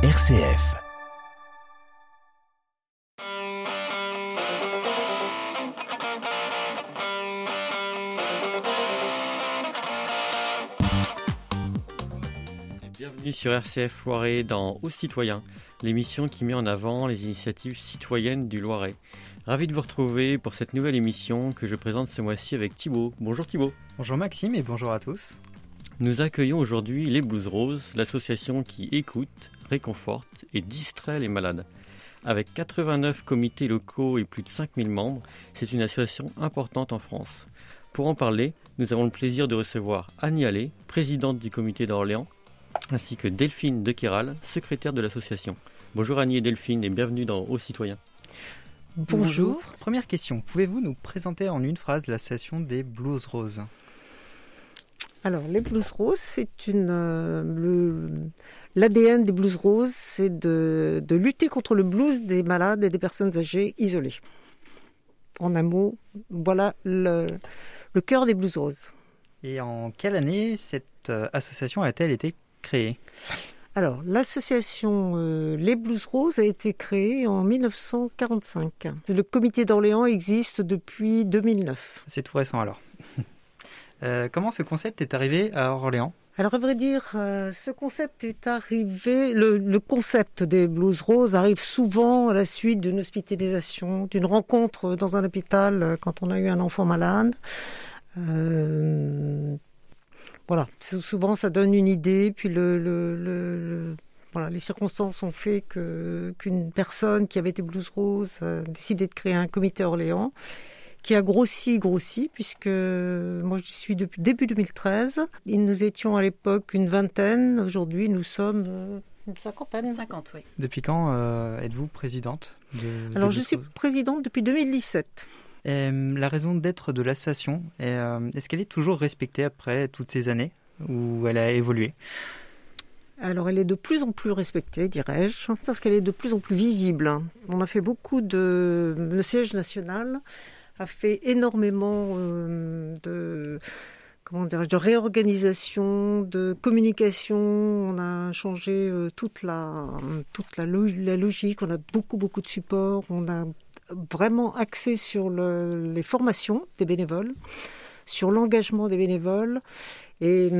RCF. Bienvenue sur RCF Loiret dans Aux Citoyens, l'émission qui met en avant les initiatives citoyennes du Loiret. Ravi de vous retrouver pour cette nouvelle émission que je présente ce mois-ci avec Thibaut. Bonjour Thibaut. Bonjour Maxime et bonjour à tous. Nous accueillons aujourd'hui les Blues Roses, l'association qui écoute, réconforte et distrait les malades. Avec 89 comités locaux et plus de 5000 membres, c'est une association importante en France. Pour en parler, nous avons le plaisir de recevoir Annie Allais, présidente du comité d'Orléans, ainsi que Delphine de Kéral, secrétaire de l'association. Bonjour Annie et Delphine et bienvenue dans Aux Citoyens. Bonjour. Première question, pouvez-vous nous présenter en une phrase l'association des Blues Roses? Alors, les Blues Roses, c'est une. euh, L'ADN des Blues Roses, c'est de, de lutter contre le blues des malades et des personnes âgées isolées. En un mot, voilà le, le cœur des Blues Roses. Et en quelle année cette euh, association a-t-elle été créée? Alors, l'association euh, Les Blues Roses a été créée en 1945. Le comité d'Orléans existe depuis 2009. C'est tout récent alors. Euh, comment ce concept est arrivé à Orléans? Alors, à vrai dire, euh, ce concept est arrivé, le, concept des Blues Roses arrive souvent à la suite d'une hospitalisation, d'une rencontre dans un hôpital euh, quand on a eu un enfant malade. Voilà, Sou- souvent ça donne une idée, puis le, le- les circonstances ont fait qu'une personne qui avait été Blues Rose a décidé de créer un comité Orléans qui a grossi, grossi, puisque moi j'y suis depuis début 2013. Et nous étions à l'époque une vingtaine, aujourd'hui nous sommes euh, une cinquantaine. 50, oui. Depuis quand euh, êtes-vous présidente de, Alors je suis présidente depuis 2017. Euh, La raison d'être de l'association, euh, est-ce qu'elle est toujours respectée après toutes ces années ou elle a évolué? Alors elle est de plus en plus respectée, dirais-je, parce qu'elle est de plus en plus visible. On a fait beaucoup de... Le siège national a fait énormément euh, de... Comment de réorganisation, de communication. On a changé euh, toute la logique. On a beaucoup beaucoup de supports. On a vraiment axé sur le- les formations des bénévoles, sur l'engagement des bénévoles. Et,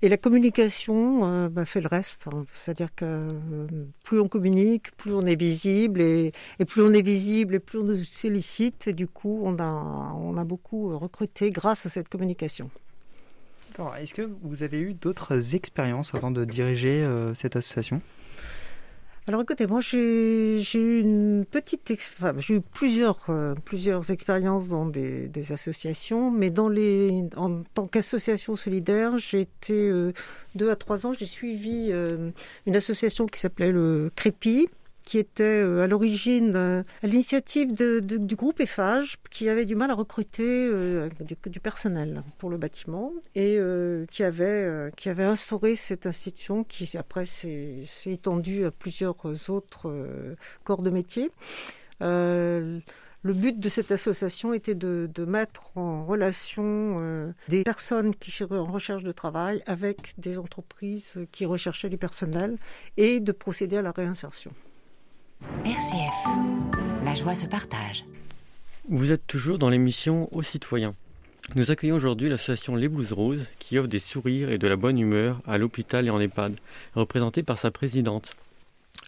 et la communication euh, bah, fait le reste. hein. C'est-à-dire que euh, plus on communique, plus on est visible, et, plus on est visible, et plus on nous sollicite. Et du coup, on a, beaucoup recruté grâce à cette communication. Est-ce que vous avez eu d'autres expériences avant de diriger euh, cette association? Alors écoutez, moi j'ai eu une petite, enfin, j'ai eu plusieurs euh, plusieurs expériences dans des, des associations, mais dans les en tant qu'association solidaire, été euh, deux à trois ans, j'ai suivi euh, une association qui s'appelait le Crépi qui était euh, à l'origine euh, à l'initiative du groupe EFAGE qui avait du mal à recruter euh, du, personnel pour le bâtiment et qui avait qui avait instauré cette institution qui après s'est étendue à plusieurs autres corps de métier. Le but de cette association était de, mettre en relation des personnes qui seraient en recherche de travail avec des entreprises qui recherchaient du personnel et de procéder à la réinsertion. RCF. La joie se partage. Vous êtes toujours dans l'émission Aux Citoyens. Nous accueillons aujourd'hui l'association Les Blues Roses qui offre des sourires et de la bonne humeur à l'hôpital et en EHPAD, représentée par sa présidente.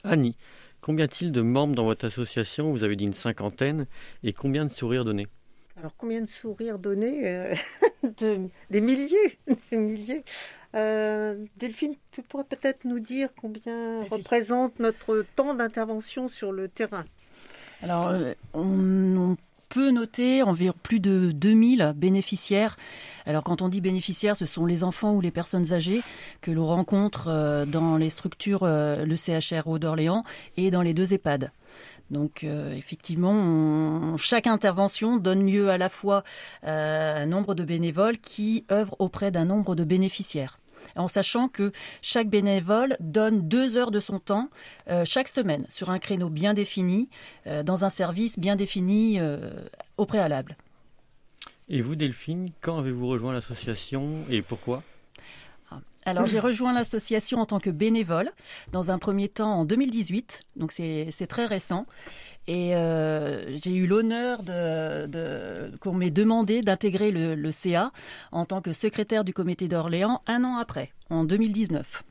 Annie, combien y-a-t-il de membres dans votre association? Vous avez dit une cinquantaine. Et combien de sourires donnés? Alors combien de sourires donnés Euh, de- Des milliers, des milliers. Euh, Delphine, tu pourrais peut-être nous dire combien Oui. représente notre temps d'intervention sur le terrain? Alors, euh, on, on peut noter environ plus de 2000 bénéficiaires. Alors, quand on dit bénéficiaires, ce sont les enfants ou les personnes âgées que l'on rencontre euh, dans les structures, euh, le CHRO d'Orléans et dans les deux EHPAD. Donc euh, effectivement, on- chaque intervention donne lieu à la fois à un nombre de bénévoles qui œuvrent auprès d'un nombre de bénéficiaires. En sachant que chaque bénévole donne deux heures de son temps euh, chaque semaine sur un créneau bien défini, euh, dans un service bien défini euh, au préalable. Et vous, Delphine, quand avez-vous rejoint l'association et pourquoi? Alors j'ai rejoint l'association en tant que bénévole, dans un premier temps en 2018, donc c'est très récent. Et euh, j'ai eu l'honneur de, qu'on m'ait demandé d'intégrer le, le, CA en tant que secrétaire du comité d'Orléans un an après, en 2019.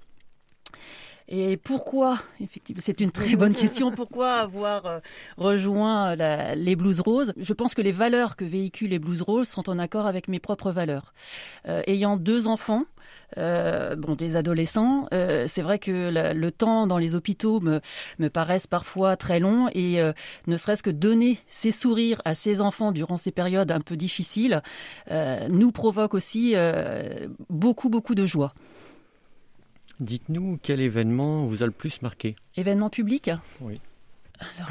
Et pourquoi, effectivement, c'est une très bonne question, pourquoi avoir euh, rejoint les Blues Roses? Je pense que les valeurs que véhiculent les Blues Roses sont en accord avec mes propres valeurs. Euh, ayant deux enfants, euh, bon, des adolescents, c'est vrai que le temps dans les hôpitaux me, me paraissent parfois très long et ne serait-ce que donner ces sourires à ces enfants durant ces périodes un peu difficiles nous provoque aussi beaucoup, beaucoup de joie. Dites-nous quel événement vous a le plus marqué Événement public Oui. Alors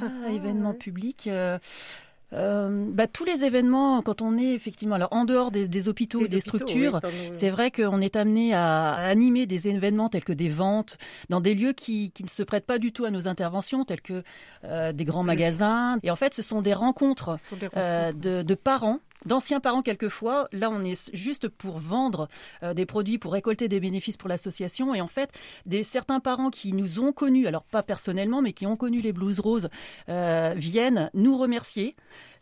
là, événement public. Euh, euh, bah, tous les événements, quand on est effectivement, alors en dehors des, hôpitaux et des structures, c'est vrai qu'on est amené à, animer des événements tels que des ventes dans des lieux qui, ne se prêtent pas du tout à nos interventions, tels que euh, des grands magasins. Et en fait, ce sont des rencontres, de, parents d'anciens parents quelquefois. Là, on est juste pour vendre euh, des produits, pour récolter des bénéfices pour l'association. Et en fait, des certains parents qui nous ont connus, alors pas personnellement, mais qui ont connu les Blues Roses, euh, viennent nous remercier.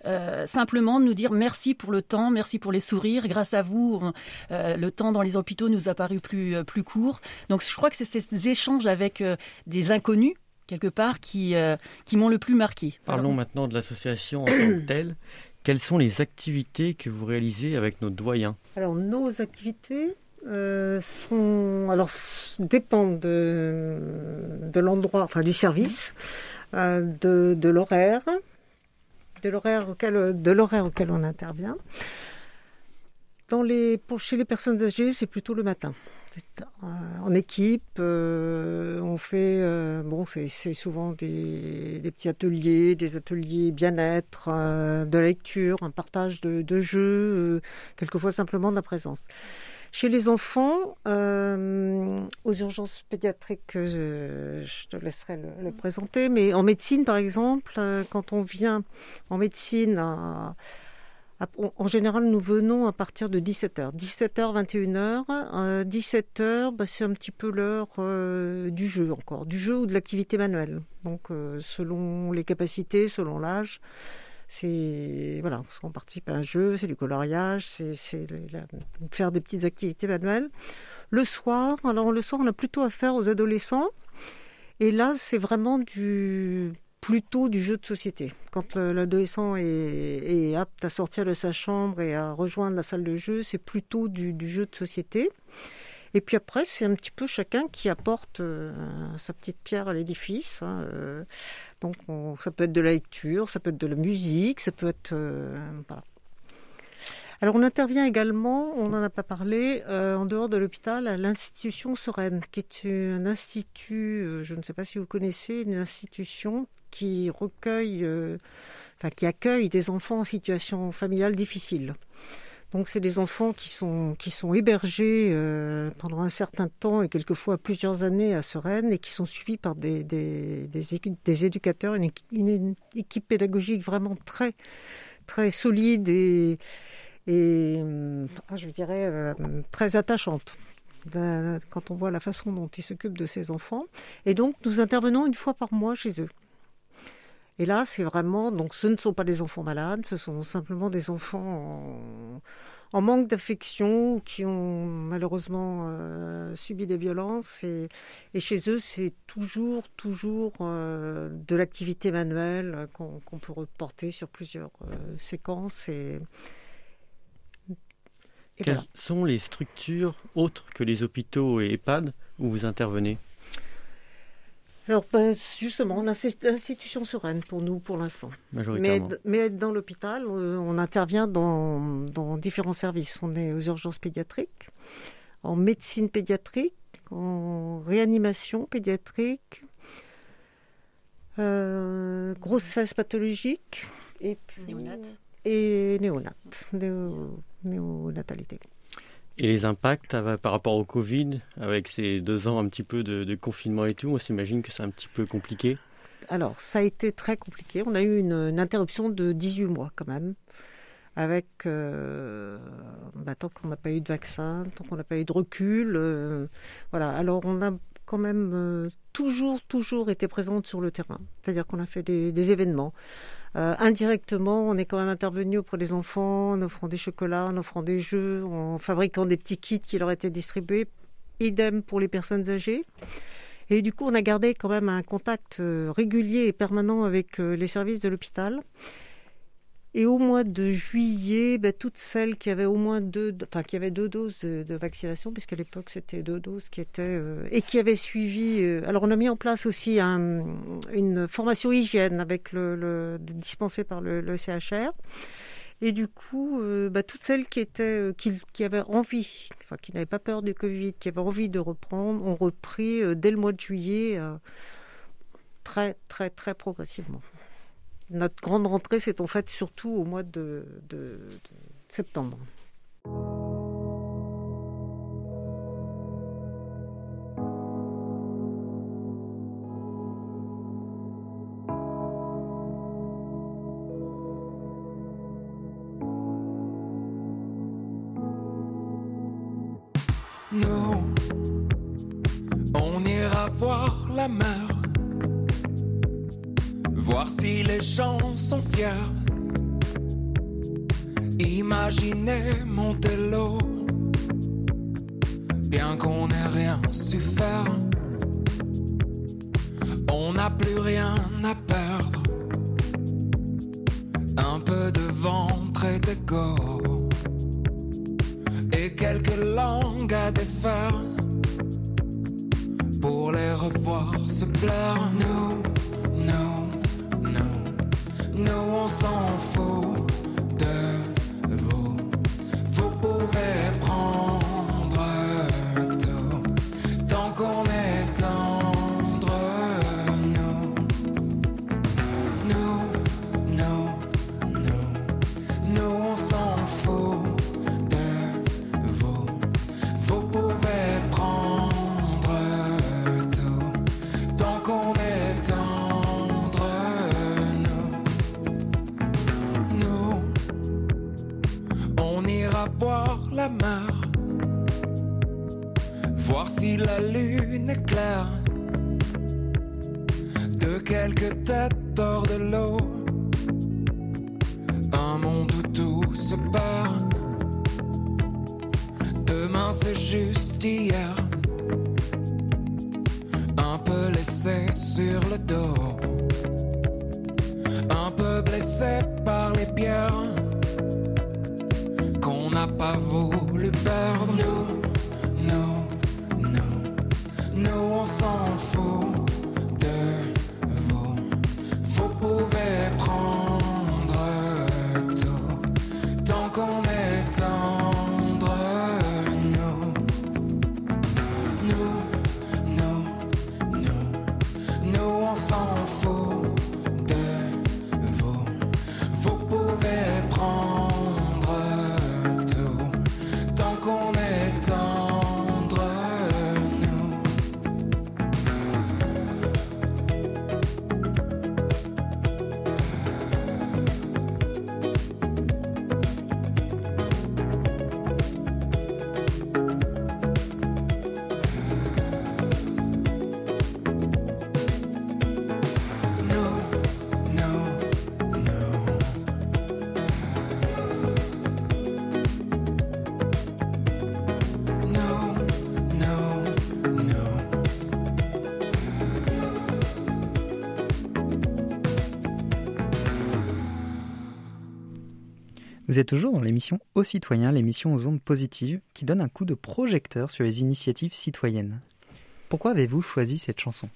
Euh, simplement nous dire merci pour le temps, merci pour les sourires. Grâce à vous, le temps dans les hôpitaux nous a paru plus, plus court. Donc je crois que c'est ces échanges avec des inconnus quelque part qui, qui m'ont le plus marqué. Parlons maintenant de l'association en tant que telle. Quelles sont les activités que vous réalisez avec nos doyens Alors, nos activités euh, sont, alors, dépendent de, l'endroit, enfin du service, euh, de, de l'horaire, de l'horaire auquel, auquel on intervient. Dans les, pour, chez les personnes âgées, c'est plutôt le matin. Euh, en équipe, euh, on fait, euh, bon, c'est souvent des, petits ateliers, des ateliers bien-être, de lecture, un partage de, jeux, quelquefois simplement de la présence. Chez les enfants, aux urgences pédiatriques, je, te laisserai le, le, présenter, mais en médecine, par exemple, quand on vient en médecine à en général, nous venons à partir de 17h. 17h, 21h. 17h, c'est un petit peu l'heure euh, du jeu encore, du jeu ou de l'activité manuelle. Donc, euh, selon les capacités, selon l'âge, c'est voilà, on participe à un jeu, c'est du coloriage, c'est faire des petites activités manuelles. Le soir, alors le soir, on a plutôt affaire aux adolescents. Et là, c'est vraiment du plutôt du jeu de société. Quand l'adolescent est, apte à sortir de sa chambre et à rejoindre la salle de jeu, c'est plutôt du, jeu de société. Et puis après, c'est un petit peu chacun qui apporte euh, sa petite pierre à l'édifice. Hein, euh. donc, ça peut être de la lecture, ça peut être de la musique, ça peut être. Euh, Alors, on intervient également, on n'en a pas parlé, en dehors de l'hôpital, à l'institution Sereine, qui est un institut, je ne sais pas si vous connaissez, une institution qui recueille, euh, enfin, qui accueille des enfants en situation familiale difficile. Donc c'est des enfants qui sont, qui sont hébergés euh, pendant un certain temps et quelquefois plusieurs années à Sereine et qui sont suivis par des, des, des, éducateurs, une, équipe pédagogique vraiment très, très solide et, et ah, je dirais euh, très attachante quand on voit la façon dont ils s'occupent de ces enfants. Et donc nous intervenons une fois par mois chez eux. Et là, c'est vraiment, donc ce ne sont pas des enfants malades, ce sont simplement des enfants en, manque d'affection qui ont malheureusement euh, subi des violences. Et, chez eux, c'est toujours, toujours euh, de l'activité manuelle qu'on peut reporter sur plusieurs euh, séquences. Et, Quelles sont les structures autres que les hôpitaux et EHPAD où vous intervenez? Alors, ben, justement, l'institution sereine pour nous, pour l'instant. Mais, mais, dans l'hôpital, euh, on intervient dans, différents services. On est aux urgences pédiatriques, en médecine pédiatrique, en réanimation pédiatrique, euh, grossesse pathologique et puis, et néonate, néonatalité. Et les impacts par rapport au Covid, avec ces deux ans un petit peu de, confinement et tout, on s'imagine que c'est un petit peu compliqué Alors, ça a été très compliqué. On a eu une, interruption de 18 mois quand même. avec bah, tant qu'on n'a pas eu de vaccin, tant qu'on n'a pas eu de recul. voilà. Alors on a quand même toujours, toujours été présente sur le terrain. C'est-à-dire qu'on a fait des, événements. indirectement, on est quand même intervenu auprès des enfants en offrant des chocolats, en offrant des jeux, en fabriquant des petits kits qui leur étaient distribués. Idem pour les personnes âgées. Et du coup, on a gardé quand même un contact euh, régulier et permanent avec euh, les services de l'hôpital. Et au mois de juillet, ben, toutes celles qui avaient au moins deux, enfin qui avaient deux doses de, vaccination, puisqu'à l'époque c'était deux doses qui étaient euh, et qui avaient suivi. alors on a mis en place aussi une formation hygiène avec le, le dispensée par le, le CHR. Et du coup, euh, bah, toutes celles qui étaient, euh, qui, avaient envie, enfin qui n'avaient pas peur du Covid, qui avaient envie de reprendre, ont repris euh, dès le mois de juillet, très très très progressivement. Notre grande rentrée, c'est en fait surtout au mois de septembre. voir la mer, si les gens sont fiers. Imaginez Montello, bien qu'on n'ait rien su faire. On n'a plus rien à perdre. Un peu de ventre et d'égo. Et quelques langues à défaire pour les revoir se plaire. Nous, nous, nous, on s'en fout de vous. Vous pouvez prendre blessé par les pierres n'a pas voulu perdre. Nous, nous, nous, nous on s'en Vous êtes toujours dans l'émission Aux citoyens, l'émission aux ondes positives, qui donne un coup de projecteur sur les initiatives citoyennes. Pourquoi avez-vous choisi cette chanson?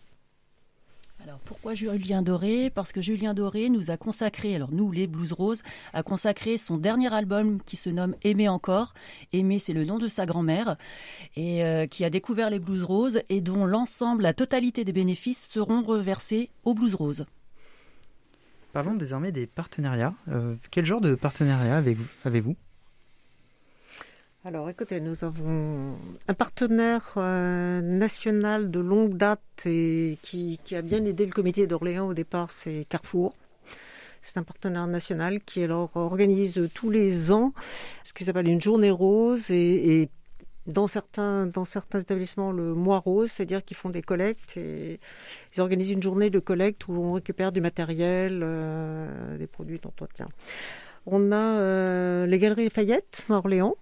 Alors pourquoi Julien Doré? Parce que Julien Doré nous a consacré, alors nous les Blues Roses, a consacré son dernier album qui se nomme Aimer encore. Aimer c'est le nom de sa grand-mère et euh, qui a découvert les Blues Roses et dont l'ensemble, la totalité des bénéfices seront reversés aux Blues Roses. Parlons désormais des partenariats. Euh, quel genre de partenariat avez-vous? Alors écoutez, nous avons un partenaire euh, national de longue date et qui, a bien aidé le comité d'Orléans au départ, c'est Carrefour. C'est un partenaire national qui alors organise tous les ans ce qui s'appelle une journée rose et, et dans certains, dans certains établissements le mois c'est-à-dire qu'ils font des collectes et ils organisent une journée de collecte où on récupère du matériel, euh, des produits d'entretien. On a euh, les Galeries Lafayette à Orléans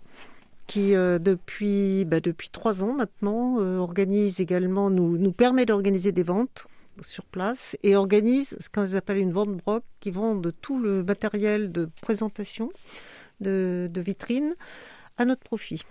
qui euh, depuis bah, depuis trois ans maintenant organise également nous nous permet d'organiser des ventes sur place et organise ce qu'on appelle une vente broc qui vend de tout le matériel de présentation de, de vitrine à notre profit.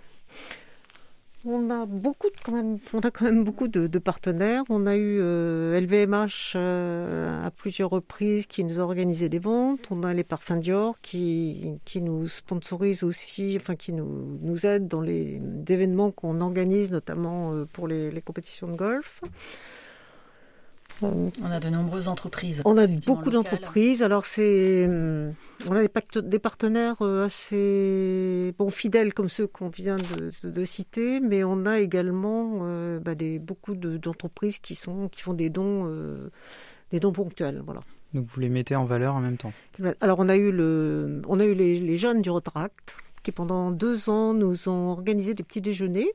On a beaucoup de, quand même, on a quand même beaucoup de, de partenaires. On a eu euh, LVMH euh, à plusieurs reprises qui nous a organisé des ventes. On a les parfums Dior qui, qui nous sponsorisent aussi, enfin qui nous, nous aident dans les événements qu'on organise, notamment euh, pour les, les compétitions de golf. On a de nombreuses entreprises. On a beaucoup d'entreprises. Alors c'est, hum, on a des, partenaires euh, assez bon fidèles comme ceux qu'on vient de, de- de citer, mais on a également euh, bah, des beaucoup de- d'entreprises qui sont qui font des dons, euh, des dons ponctuels. Voilà. Donc vous les mettez en valeur en même temps. Alors on a eu le, on a eu les, les jeunes du Rotaract qui pendant deux ans nous ont organisé des petits déjeuners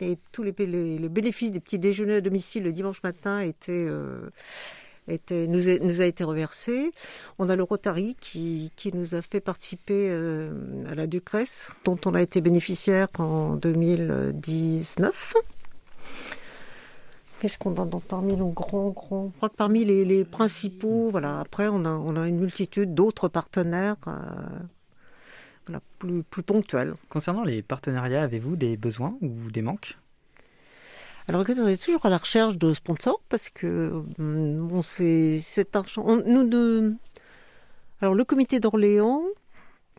et tous les, bénéfices des petits déjeuners à domicile le dimanche matin étaient, euh, nous, a, été reversé. On a le Rotary qui, nous a fait participer euh, à la Ducresse dont on a été bénéficiaire en 2019. Qu'est-ce qu'on a dans, parmi nos grands, grands Je crois que parmi les, principaux, voilà. Après, on a, on a une multitude d'autres partenaires, euh, voilà, plus, plus ponctuels. Concernant les partenariats, avez-vous des besoins ou des manques? Alors, écoutez, on est toujours à la recherche de sponsors parce que hum, bon, c'est cet argent. nous, alors le comité d'Orléans,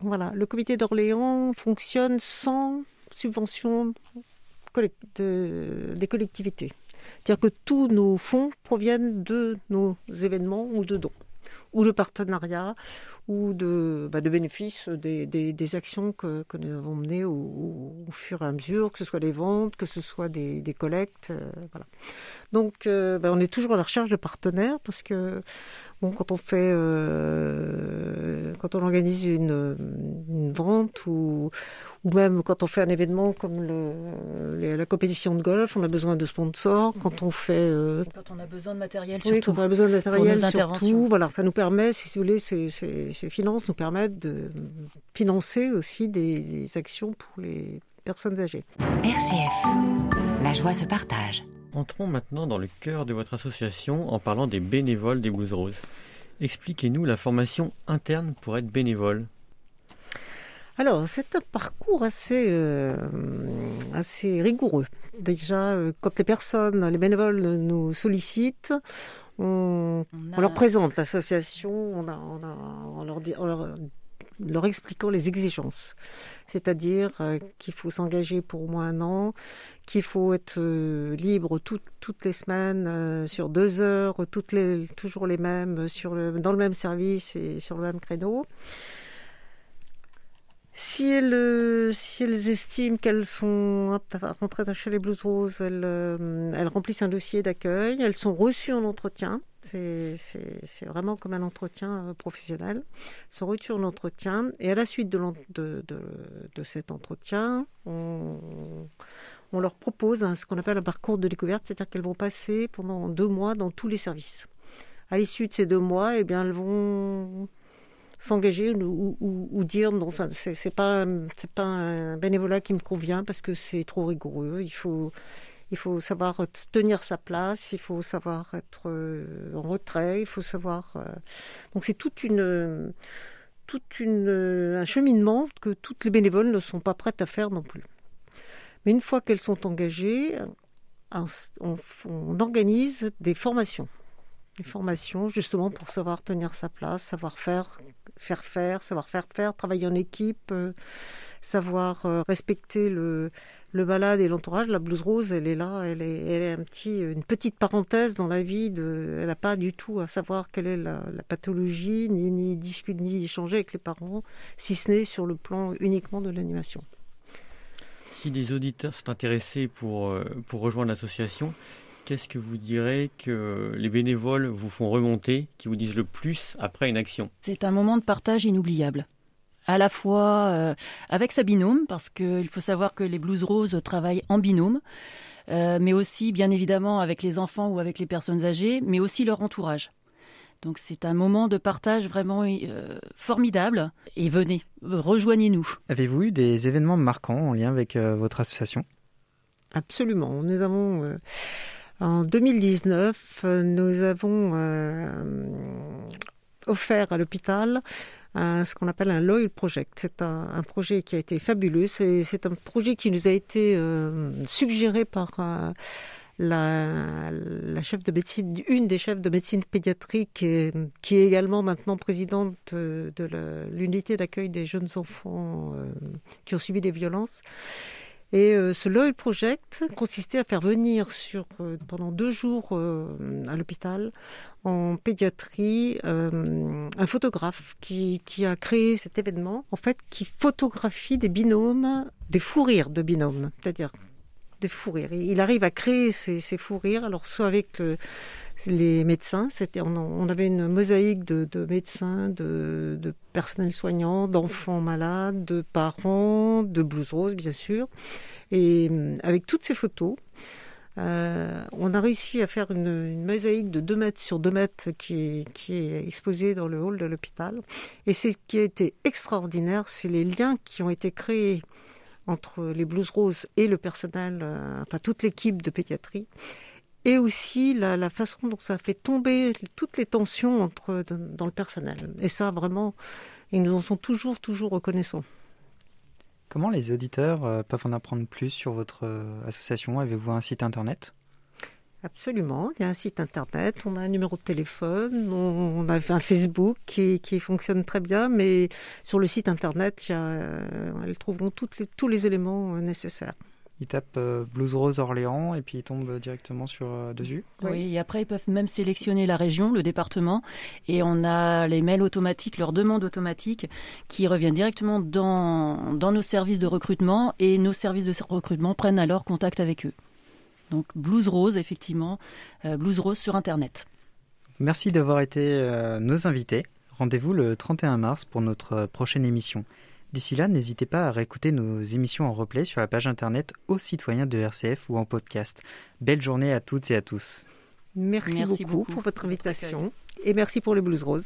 voilà, le comité d'Orléans fonctionne sans subvention de- des collectivités. C'est-à-dire que tous nos fonds proviennent de nos événements ou de dons, ou de partenariats, ou de, bah, bénéfices des, actions que, nous avons menées au, fur et à mesure, que ce soit des ventes, que ce soit des, des collectes. euh, voilà. Donc, euh, bah, on est toujours à la recherche de partenaires parce que bon, quand on fait, euh, quand on organise une, une vente ou, ou même quand on fait un événement comme le, les- la compétition de golf, on a besoin de sponsors. Quand on fait euh, Quand on a besoin de matériel, oui, surtout. quand on a besoin de matériel, surtout, voilà, ça nous permet, si vous voulez, ces, ces- ces finances nous permettent de financer aussi des, des actions pour les personnes âgées. RCF. La joie se partage. Entrons maintenant dans le cœur de votre association en parlant des bénévoles des Blues Roses. Expliquez-nous la formation interne pour être bénévole. Alors, c'est un parcours assez, euh, assez rigoureux. Déjà, euh, quand les personnes, les bénévoles nous sollicitent, on, On a- On leur présente l'association, on, a- on, a- on leur, dit- leur, leur expliquant les exigences. C'est-à-dire euh, qu'il faut s'engager pour au moins un an, qu'il faut être euh, libre tout- toutes les semaines euh, sur deux heures, toujours les mêmes, sur le, dans le même service et sur le même créneau. Si elles, si elles estiment qu'elles sont aptes à chez les Blues Roses, elles, elles remplissent un dossier d'accueil, elles sont reçues en entretien. C'est vraiment comme un entretien euh, professionnel. Elles sont reçues en entretien et à la suite de, cet entretien, on, leur propose ce qu'on appelle un parcours de découverte, c'est-à-dire qu'elles vont passer pendant deux mois dans tous les services. À l'issue de ces deux mois, eh bien, elles vont s'engager ou, dire non, c'est pas pas un bénévolat qui me convient parce que c'est trop rigoureux. Il faut il faut savoir tenir sa place, il faut savoir être euh, en retrait, il faut savoir. euh, Donc c'est toute une un cheminement que toutes les bénévoles ne sont pas prêtes à faire non plus. Mais une fois qu'elles sont engagées, on, organise des formations des formations justement pour savoir tenir sa place, savoir faire, faire faire, savoir faire faire, travailler en équipe, euh, savoir euh, respecter le, le malade et l'entourage. La blouse rose, elle est là, elle est, elle est un petit, une petite parenthèse dans la vie. De, elle n'a pas du tout à savoir quelle est la, la pathologie, ni, ni discuter, ni échanger avec les parents, si ce n'est sur le plan uniquement de l'animation. Si des auditeurs sont intéressés pour, euh, pour rejoindre l'association, qu'est-ce que vous direz que les bénévoles vous font remonter, qui vous disent le plus après une action? C'est un moment de partage inoubliable. À la fois euh, avec sa binôme, parce qu'il faut savoir que les Blues Roses travaillent en binôme, euh, mais aussi bien évidemment avec les enfants ou avec les personnes âgées, mais aussi leur entourage. Donc c'est un moment de partage vraiment euh, formidable. Et venez, rejoignez-nous. Avez-vous eu des événements marquants en lien avec euh, votre association? Absolument. Nous avons euh, en 2019, nous avons offert à l'hôpital ce qu'on appelle un Loyal Project. C'est un, un, projet qui a été fabuleux. C'est un projet qui nous a été suggéré par la, la, chef de médecine, une des chefs de médecine pédiatrique, et, qui est également maintenant présidente de l'unité d'accueil des jeunes enfants euh, qui ont subi des violences. Et euh, ce Loyal Project consistait à faire venir euh, pendant deux jours à l'hôpital en pédiatrie un photographe qui, a créé cet événement, en fait, qui photographie des binômes, des fous rires de binômes. C'est-à-dire des fous rires. Il arrive à créer ces, fous rires, alors soit avec les médecins, c'était, on, avait une mosaïque de, médecins, de, personnel soignant, d'enfants malades, de parents, de blues roses bien sûr. Et euh, avec toutes ces photos, euh, on a réussi à faire une, mosaïque de 2 mètres sur 2 mètres qui est, qui est exposée dans le hall de l'hôpital. Et ce qui a été extraordinaire, c'est les liens qui ont été créés entre les Blues Roses et le personnel, euh, enfin toute l'équipe de pédiatrie, et aussi la, façon dont ça fait tomber toutes les tensions entre, dans le personnel. Et ça, vraiment, ils nous en sont toujours, toujours reconnaissants. Comment les auditeurs euh, peuvent en apprendre plus sur votre euh, association? Avez-vous un site internet? Absolument. Il y a un site internet, on a un numéro de téléphone, on a un Facebook qui, fonctionne très bien, mais sur le site internet, il y a, euh, elles trouveront toutes les, tous les éléments nécessaires. Ils tapent euh, Blues Rose Orléans et puis ils tombent directement sur dessus. Oui, et après ils peuvent même sélectionner la région, le département, et on a les mails automatiques, leurs demandes automatiques qui reviennent directement dans, dans nos services de recrutement et nos services de recrutement prennent alors contact avec eux. Donc Blues Rose, effectivement, euh, Blues Rose sur Internet. Merci d'avoir été euh, nos invités. Rendez-vous le 31 mars pour notre euh, prochaine émission. D'ici là, n'hésitez pas à réécouter nos émissions en replay sur la page internet aux citoyens de RCF ou en podcast. Belle journée à toutes et à tous. Merci, beaucoup, pour votre invitation et merci pour les Blues Rose.